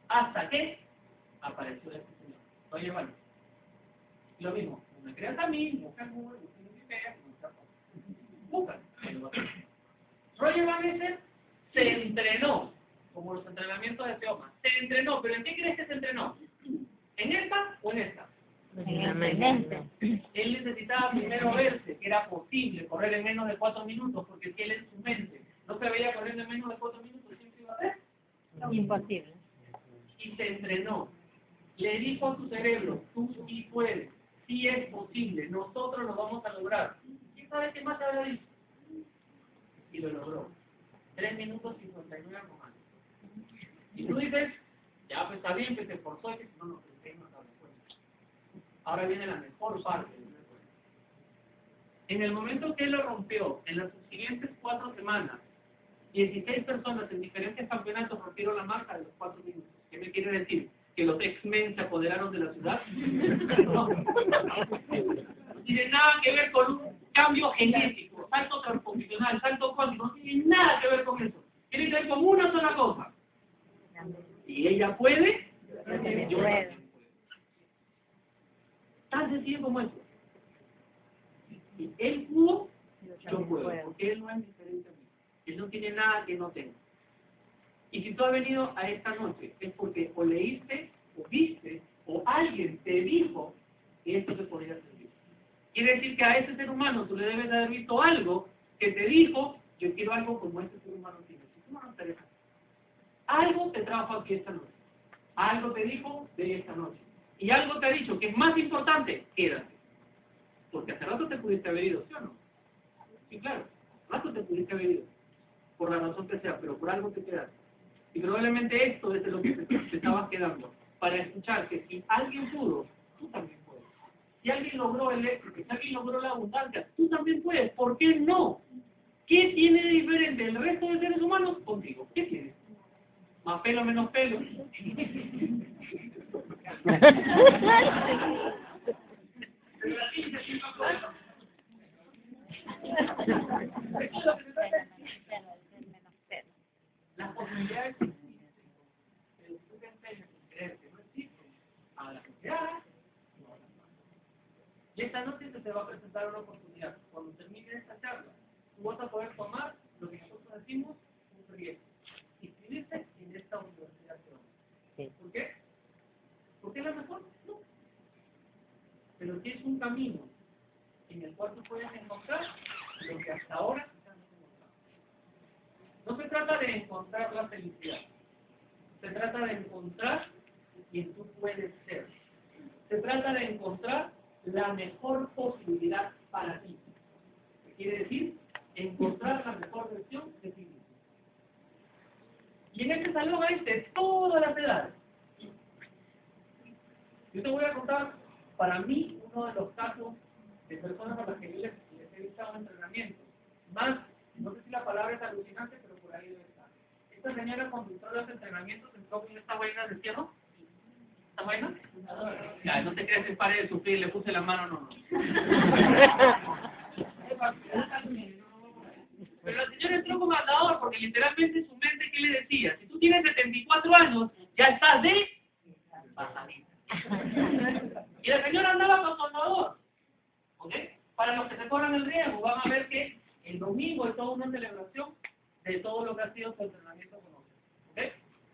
Hasta que apareció este señor. Oye, bueno. Lo mismo. Me creas a mí, busca Google, busca Wikipedia, busca. Busca. Roger Van Essen se entrenó, como los entrenamientos de Teoma. Se entrenó, pero ¿en qué crees que se entrenó? ¿En esta o en esta? Él necesitaba primero verse que era posible correr en menos de cuatro minutos, porque si él en su mente no se veía corriendo en menos de cuatro minutos, siempre iba a ver. Imposible. Y se entrenó. Le dijo a su cerebro, tú sí puedes, sí es posible, nosotros lo vamos a lograr. ¿Quién sabe qué más habrá dicho? Y lo logró. Tres minutos y 59 comandos. Y tú dices, ya pues está bien, que se esforzó, y que no, no, que no. Ahora viene la mejor parte. En el momento que él lo rompió, en las siguientes cuatro semanas, 16 personas en diferentes campeonatos rompieron la marca de los cuatro minutos. ¿Qué me quiere decir? ¿Que los X-Men se apoderaron de la ciudad? No. No tiene nada que ver con un cambio genético, salto transposicional, salto cuántico, no tiene nada que ver con eso. Tiene que ver con una sola cosa. Y ella puede, yo puedo. Tan sencillo como eso. Si él pudo, yo puedo, porque él no es diferente a mí. Él no tiene nada que no tenga. Y si tú has venido a esta noche, es porque o leíste, o viste, o alguien te dijo que esto te podría servir. Quiere decir que a ese ser humano tú le debes de haber visto algo que te dijo, yo quiero algo como este ser humano tiene. Si no. Algo te trajo aquí esta noche. Algo te dijo de esta noche. Y algo te ha dicho que es más importante, quédate. Porque hace rato te pudiste haber ido, ¿sí o no? Sí, claro. Hace rato te pudiste haber ido. Por la razón que sea, pero por algo te quedaste. Y probablemente esto es de lo que te, estabas quedando. Para escuchar que si alguien pudo, tú también puedes. Si alguien logró el éxito, si alguien logró la abundancia, tú también puedes. ¿Por qué no? ¿Qué tiene de diferente el resto de seres humanos contigo? ¿Qué tiene? Más pelo, menos pelo. Pero así se siente todo. Las posibilidades pero tú te empeñas en creer que no existen, a la sociedad. Y esta noche se te va a presentar una oportunidad. Cuando termine esta charla, tú vas a poder tomar lo que nosotros decimos un riesgo. Inscribirte en esta universidad. ¿Por qué? ¿Porque es la mejor? No. Pero sí es un camino en el cual tú puedes encontrar lo que hasta ahora quizás no. No se trata de encontrar la felicidad. Se trata de encontrar quien tú puedes ser. Se trata de encontrar la mejor posibilidad para ti. ¿Qué quiere decir? Encontrar la mejor versión de ti mismo. Y en este salón hay de todas las edades. Yo te voy a contar, para mí, uno de los casos de personas a las que yo les, les he dictado entrenamiento. Más, no sé si la palabra es alucinante, pero por ahí debe estar. Esta señora conductor de los entrenamientos entró con esta vaina de cierro. ¿Esta vaina? Ya, no te crees que pare de sufrir, le puse la mano, no, no. Pero la señora entró como andador porque literalmente su mente, ¿qué le decía? Si tú tienes 74 años, ya estás de pasadita. Y la señora andaba con su andador. ¿Ok? Para los que se corran el riesgo, van a ver que el domingo es toda una celebración de todo lo que ha sido su entrenamiento con nosotros. ¿Ok?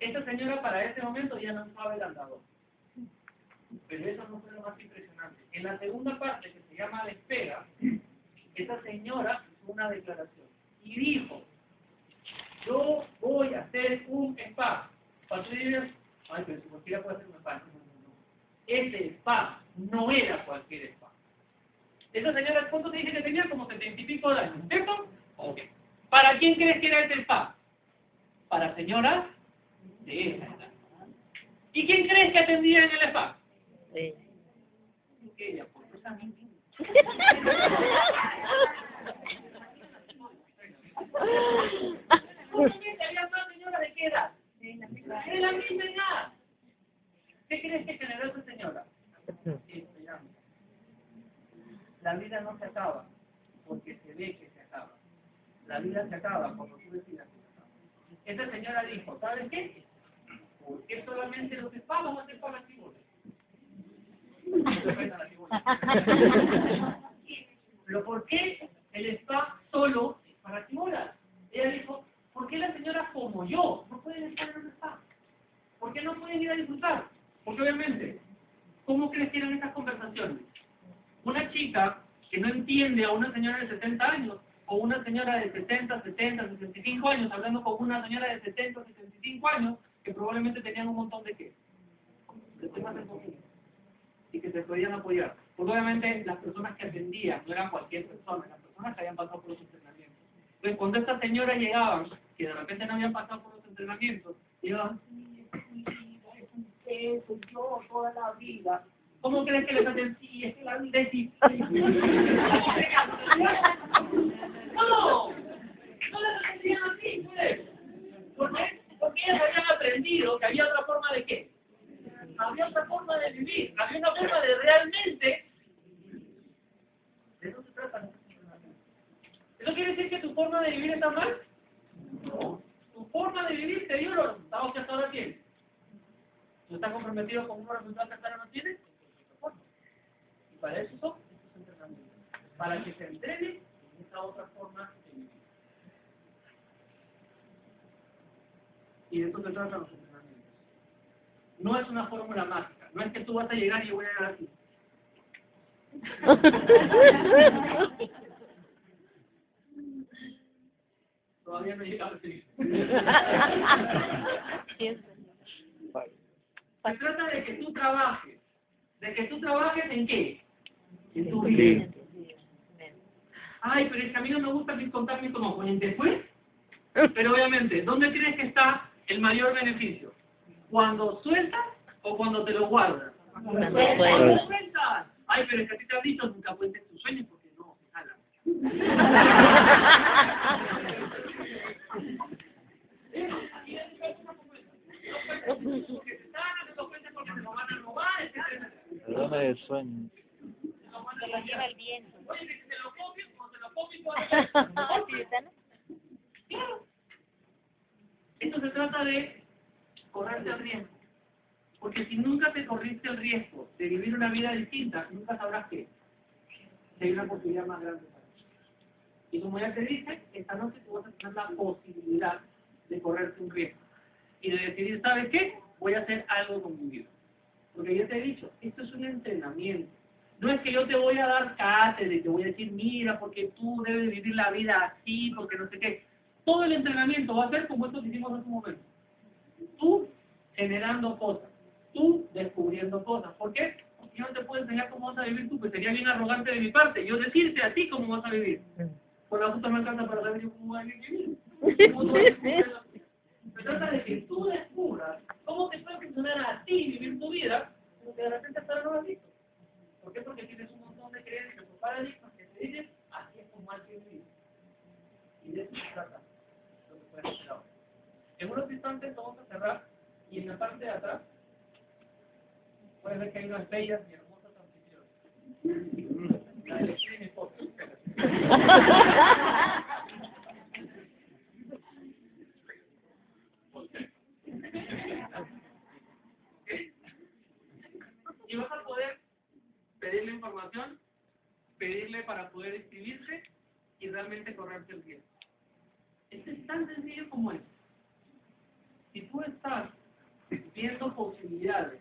Esta señora para ese momento ya no sabe el andador. Pero eso no fue lo más impresionante. En la segunda parte, que se llama la espera, esa señora hizo una declaración y dijo, yo voy a hacer un spa. Cuando ay, pero si cualquiera puede hacer un spa. Ese spa no era cualquier spa. Esa señora, ¿cuánto te dije que tenía? Como setenta y pico de años, ¿cierto? Ok. ¿Para quién crees que era ese spa? Para señoras de esa edad. ¿Y quién crees que atendía en el spa? Sí. Ella, porque esa misma. Justamente había más señoras de qué edad? De la misma edad. ¿Qué crees que generó esa señora? La vida no se acaba porque se ve que se acaba. La vida se acaba cuando tú decidas que se acaba. Esta señora dijo, ¿sabes qué? ¿Por qué solamente los a hacer para las chibolas? Pero ¿por qué el spa solo es para chibolas? Ella dijo, ¿por qué las señoras como yo no pueden estar en un spa? ¿Por qué no pueden ir a disfrutar? Porque obviamente, ¿cómo crecieron estas conversaciones? Una chica que no entiende a una señora de 70 años o una señora de 60, 70, 65 años hablando con una señora de 70, 75 años que probablemente tenían un montón de qué? De temas en común y que se podían apoyar. Porque obviamente las personas que atendían no eran cualquier persona, las personas que habían pasado por los entrenamientos. Entonces cuando estas señoras llegaban, que de repente no habían pasado por los entrenamientos, llegaban, eso, yo toda la vida. ¿Cómo crees que les hacen? Sí, es que la vida es difícil. No, no les hacían así, pues. ¿Por qué? Porque ellas habían aprendido que había otra forma de qué. Había otra forma de vivir, había una forma de realmente. De eso se trata. ¿Eso quiere decir que tu forma de vivir está mal? No. Tu forma de vivir te dio los resultados que hasta ahora tienes. ¿Tú estás comprometido con unos resultados que hasta ahora no tienes? Y para eso son estos entrenamientos. Para que se entrene en esa otra forma de vivir. Y de eso se tratan los entrenamientos. No es una fórmula mágica. No es que tú vas a llegar y yo voy a llegar así. Todavía no he llegado así. Se trata de que tú trabajes. ¿De que tú trabajes en qué? En tu vida. Ay, pero es que a mí no me gusta contar mi componente. después. Pero obviamente, ¿dónde crees que está el mayor beneficio? ¿Cuando sueltas o cuando te lo guardas? Cuando sueltas. Ay, pero es que a ti te dicho nunca cuentes tus sueños porque no, se jalan. etcétera. Perdona de sueño. Se lo el viento. Que se lo se lo. Esto se trata de correrte el riesgo. Porque si nunca te corriste el riesgo de vivir una vida distinta, nunca sabrás que hay una posibilidad más grande para ti. Y como ya te dije, esta noche tú vas a tener la posibilidad de correrte un riesgo. Y de decidir, ¿sabes qué? Voy a hacer algo con mi vida. Porque yo te he dicho, esto No es que yo te voy a dar cátedra y te voy a decir, mira, porque tú debes vivir la vida así, porque no sé qué. Todo el entrenamiento va a ser como esto que hicimos hace un momento. Tú generando cosas, tú descubriendo cosas. ¿Por qué? Porque yo no te puedo enseñar cómo vas a vivir tú, pues sería bien arrogante de mi parte. Yo decirte a ti cómo vas a vivir. Por la puta me alcanza para saber yo cómo voy a vivir. Se trata de que tú descubras cómo te puede funcionar a ti vivir tu vida, pero que de repente ahora no lo has visto. ¿Por qué? Porque tienes un montón de creencias o paradigmas que te dicen, así es como hay que vivir. Y de eso se trata lo que puedes hacer. En unos instantes vamos a cerrar y en la parte de atrás puedes ver que hay unas bellas y hermosas anfitriones. La elegí mi foto. Y vas a poder pedirle información, pedirle para poder inscribirse y realmente correrse el riesgo. Esto es tan sencillo como es. Si tú estás viendo posibilidades,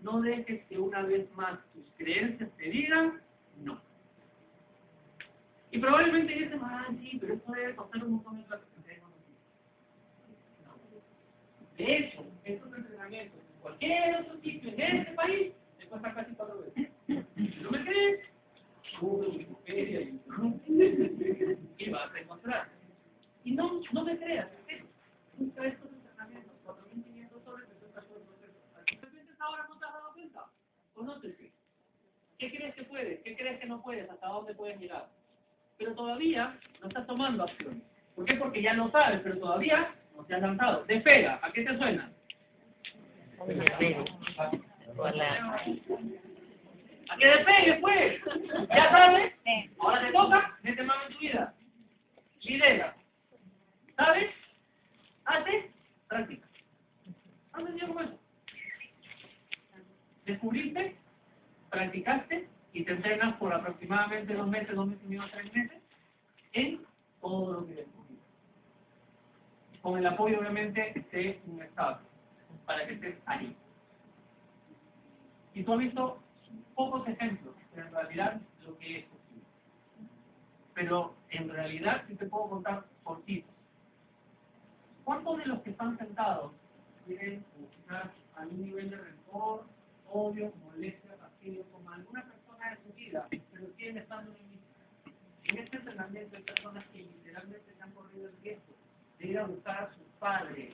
no dejes que una vez más tus creencias te digan no. Y probablemente dicen, ah, sí, pero esto debe costar un montón de plata. No. De hecho, estos entrenamientos en cualquier otro sitio en este país te cuesta casi cuatro veces. No me crees, Google, Wikipedia, YouTube, y vas a encontrar. Y no, no me creas, ¿en serio? Busca estos entrenamientos, 4.500 soles, te cuesta por ¿De ahora no te has dado cuenta? Conócete. ¿Qué crees que puedes? ¿Qué crees que no puedes? ¿Hasta dónde puedes llegar? Pero todavía no estás tomando acción. ¿Por qué? Porque ya lo sabes, pero todavía no te has lanzado. Despega, ¿a qué te suena? Hola. ¿A qué despegue, pues? ¿Ya sabes? Ahora te toca, mete mano en tu vida. Lidera. ¿Sabes? Haces, práctica. Haz sencillo como eso. Descubriste, practicaste y te entrenas por aproximadamente dos meses, dos meses y medio, tres meses en todo lo que descubriste. Con el apoyo, obviamente, de un Estado, para que estés ahí. Y tú has visto pocos ejemplos, pero en realidad lo que es posible. Pero en realidad sí te puedo contar por ti. ¿Cuántos de los que están sentados tienen quizás algún nivel de rencor, odio, molestia, fastidio con alguna persona de su vida, pero siguen estando en el? En este entrenamiento hay personas que literalmente se han corrido el riesgo de ir a buscar a sus padres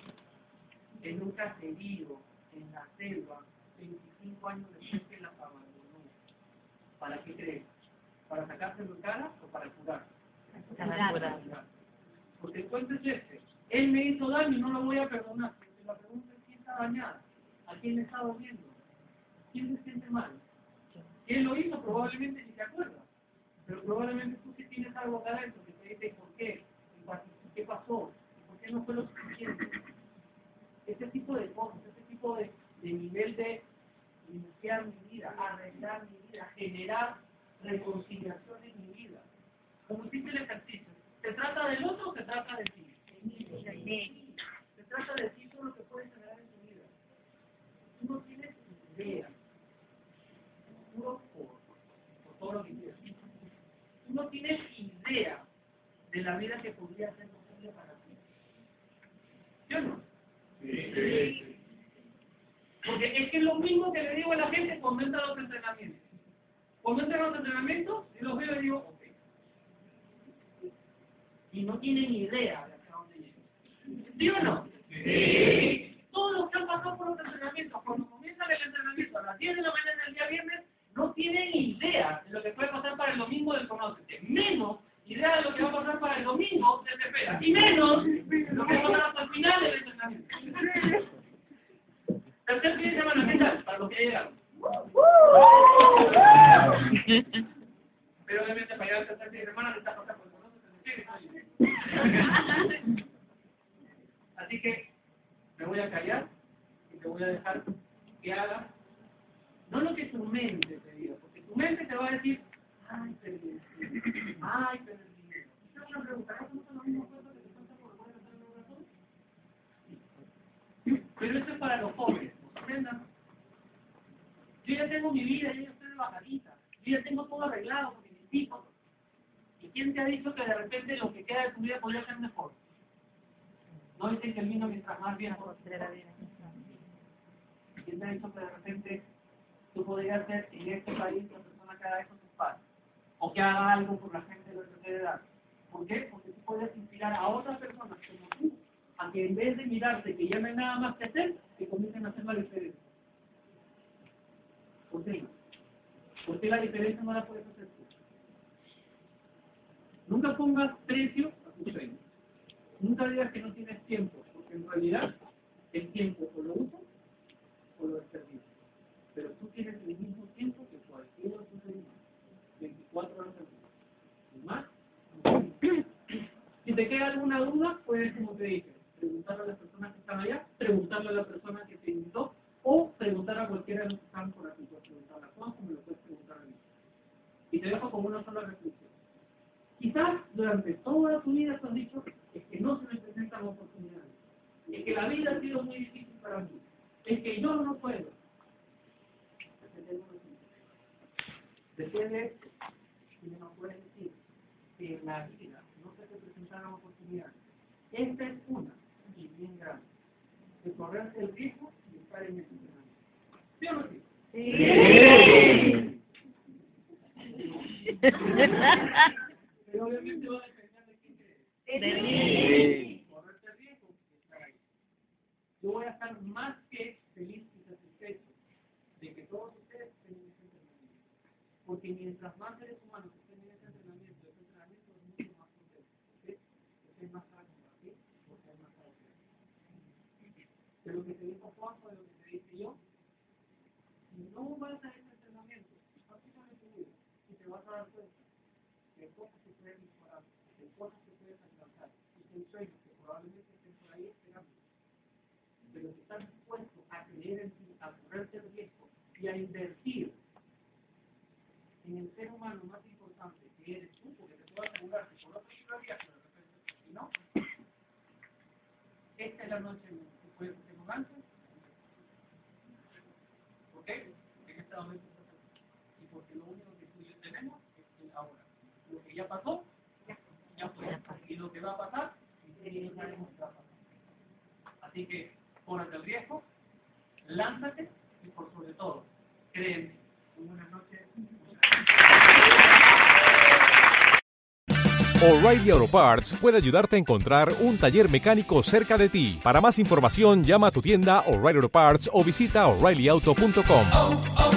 en un caserío, en la selva, 25 años después que las abandonó. ¿Para qué crees? ¿Para sacárselo en cara o para curar? Porque el cuento es este. Él me hizo daño y no lo voy a perdonar. Porque la pregunta es quién está dañada, a quién le está doliendo, quién se siente mal. ¿Quién lo hizo? Probablemente ni te acuerdas. Pero probablemente tú sí tienes algo acá adentro que te dice por qué, y qué pasó, y por qué no fue lo suficiente. Ese tipo de cosas, ese tipo de, de nivel de limpiar mi vida, arreglar mi vida, generar reconciliación en mi vida. Como el ejercicio, ¿se trata del otro o se trata de ti? Se trata de ti todo lo que puedes generar en tu vida. Tú no tienes idea. Puro por, por todo lo que quieras. Tú no tienes idea de la vida que podría ser posible para ti. ¿Sí o no? Porque es que es lo mismo que le digo a la gente cuando entra a los entrenamientos. Cuando entra a los entrenamientos, yo los veo y digo, ok. Y no tienen idea de hacia dónde llegan. ¿Sí o no? Sí. Todos los que han pasado por los entrenamientos, cuando comienzan el entrenamiento a las 10 de la mañana del día viernes, no tienen idea de lo que puede pasar para el domingo del conócete. Menos idea de lo que va a pasar para el domingo de espera. Y menos lo que va a pasar hasta el final del entrenamiento. Tercer fin de semana, ¿qué tal? Para los que llegaron. Pero obviamente para llegar al tercer fin de semana no está pasando por nosotros. Así que me voy a callar y te voy a dejar que hagas no lo que tu mente te diga, porque tu mente te va a decir, ay, perdí ay, perdí el dinero. Tengo una pregunta, ¿no son los mismos cosas que te cuentan por lo menos en el corazón? Pero esto es para los jóvenes, ¿comprendan? Yo ya tengo mi vida, yo estoy de bajadita, yo ya tengo todo arreglado con mis hijos. ¿Y quién te ha dicho que de repente lo que queda de tu vida podría ser mejor? No dicen que el vino mientras más bien. ¿Quién te ha dicho que de repente tú podrías ser en este país la persona que haga eso tus padres? O que haga algo por la gente de la tercera edad. ¿Por qué? Porque tú puedes inspirar a otras personas como tú a que en vez de mirarte que ya no hay nada más que hacer, que comiencen a hacer la diferencia. ¿Por qué? ¿Por qué la diferencia no la puedes hacer tú? Nunca pongas precio a tu sueño. Nunca digas que no tienes tiempo, porque en realidad el tiempo o lo usas o lo desperdicias. Pero tú tienes el mismo tiempo que cualquier otro ser humano. 24 horas al día. ¿Y más? Si te queda alguna duda, puedes, como te dije, preguntarle a las personas que están allá, preguntarle a la persona que te invitó, o preguntar a cualquiera de los que están por aquí, preguntar a como lo puedes preguntar a mí. Y te dejo como una sola reflexión. Quizás durante toda tu vida te has dicho es que no se me presentan oportunidades, es que la vida ha sido muy difícil para mí, es que yo no puedo. Después de esto, si me puedes decir que oportunidades. Esta es una, y bien grande, de correrse el riesgo ¿Sí o no sí? Pero obviamente va a depender de quién ahí. Yo voy a estar más que feliz y satisfecho de que todos ustedes estén en ese entrenamiento. Porque mientras más seres humanos estén en ese entrenamiento, ese entrenamiento es mucho más completo. ¿sí? Hay más para compartir, porque hay más para lo que te Juanjo, de lo que te dije yo, no vas a ese entrenamiento, prácticamente tu vida, y te vas a dar cuenta de cosas que puedes mejorar, de cosas que puedes alcanzar, y de sueños que probablemente estén por ahí esperando pero si estás dispuesto a creer en ti, a correrte el riesgo y a invertir en el ser humano más importante que eres tú, porque te puedo asegurar que por otro librería, pero de repente, no, esta es la noche en que puedes hacer un antes. ¿Por qué? Estás aquí. Y porque lo único que tú y yo tenemos es el ahora. Lo que ya pasó, ya fue. Y lo que va a pasar, no sabemos qué va a pasar. Así que, córrete el riesgo, lánzate y por sobre todo, créeme. Buenas noches. O'Reilly Auto Parts puede ayudarte a encontrar un taller mecánico cerca de ti. Para más información, llama a tu tienda O'Reilly Auto Parts o visita oreillyauto.com.